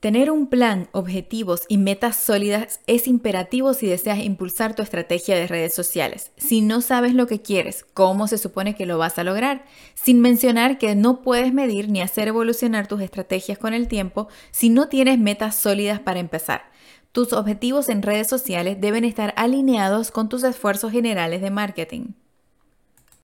Tener un plan, objetivos y metas sólidas es imperativo si deseas impulsar tu estrategia de redes sociales. Si no sabes lo que quieres, ¿cómo se supone que lo vas a lograr? Sin mencionar que no puedes medir ni hacer evolucionar tus estrategias con el tiempo si no tienes metas sólidas para empezar. Tus objetivos en redes sociales deben estar alineados con tus esfuerzos generales de marketing.